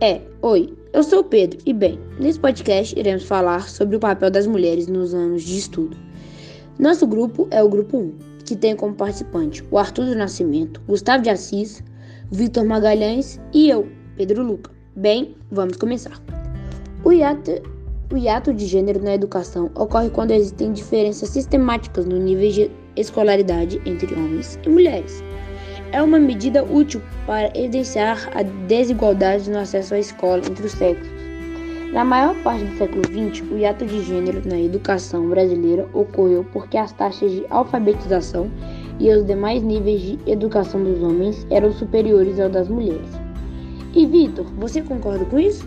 É, oi, eu sou o Pedro e bem, nesse podcast iremos falar sobre o papel das mulheres nos anos de estudo. Nosso grupo é o grupo 1, que tem como participante o Arthur do Nascimento, Gustavo de Assis, Vitor Magalhães e eu, Pedro Luca. Bem, vamos começar. O hiato, o hiato de gênero na educação ocorre quando existem diferenças sistemáticas no nível de escolaridade entre homens e mulheres é uma medida útil para evidenciar a desigualdade no acesso à escola entre os sexos. Na maior parte do século XX, o hiato de gênero na educação brasileira ocorreu porque as taxas de alfabetização e os demais níveis de educação dos homens eram superiores ao das mulheres. E Vitor, você concorda com isso?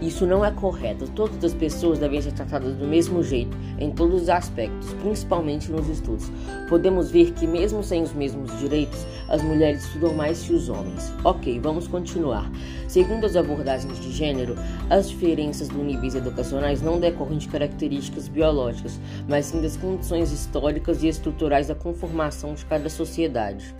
Isso não é correto. Todas as pessoas devem ser tratadas do mesmo jeito, em todos os aspectos, principalmente nos estudos. Podemos ver que, mesmo sem os mesmos direitos, as mulheres estudam mais que os homens. Ok, vamos continuar. Segundo as abordagens de gênero, as diferenças dos níveis educacionais não decorrem de características biológicas, mas sim das condições históricas e estruturais da conformação de cada sociedade.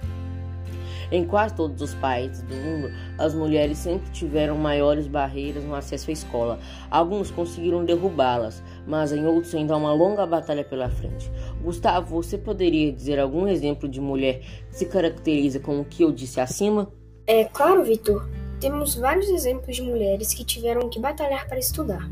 Em quase todos os países do mundo, as mulheres sempre tiveram maiores barreiras no acesso à escola. Alguns conseguiram derrubá-las, mas em outros ainda há uma longa batalha pela frente. Gustavo, você poderia dizer algum exemplo de mulher que se caracteriza com o que eu disse acima? É claro, Vitor. Temos vários exemplos de mulheres que tiveram que batalhar para estudar.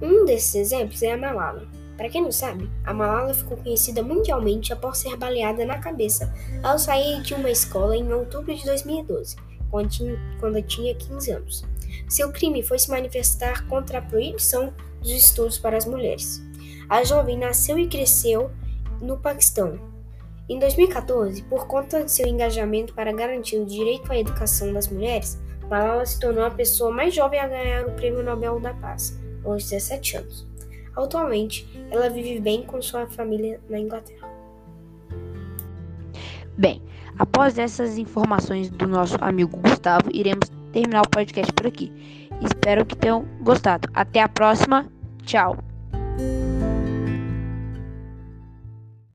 Um desses exemplos é a Malala. Para quem não sabe, a Malala ficou conhecida mundialmente após ser baleada na cabeça ao sair de uma escola em outubro de 2012, quando tinha, quando tinha 15 anos. Seu crime foi se manifestar contra a proibição dos estudos para as mulheres. A jovem nasceu e cresceu no Paquistão. Em 2014, por conta de seu engajamento para garantir o direito à educação das mulheres, Malala se tornou a pessoa mais jovem a ganhar o Prêmio Nobel da Paz, aos 17 anos. Atualmente, ela vive bem com sua família na Inglaterra. Bem, após essas informações do nosso amigo Gustavo, iremos terminar o podcast por aqui. Espero que tenham gostado. Até a próxima. Tchau.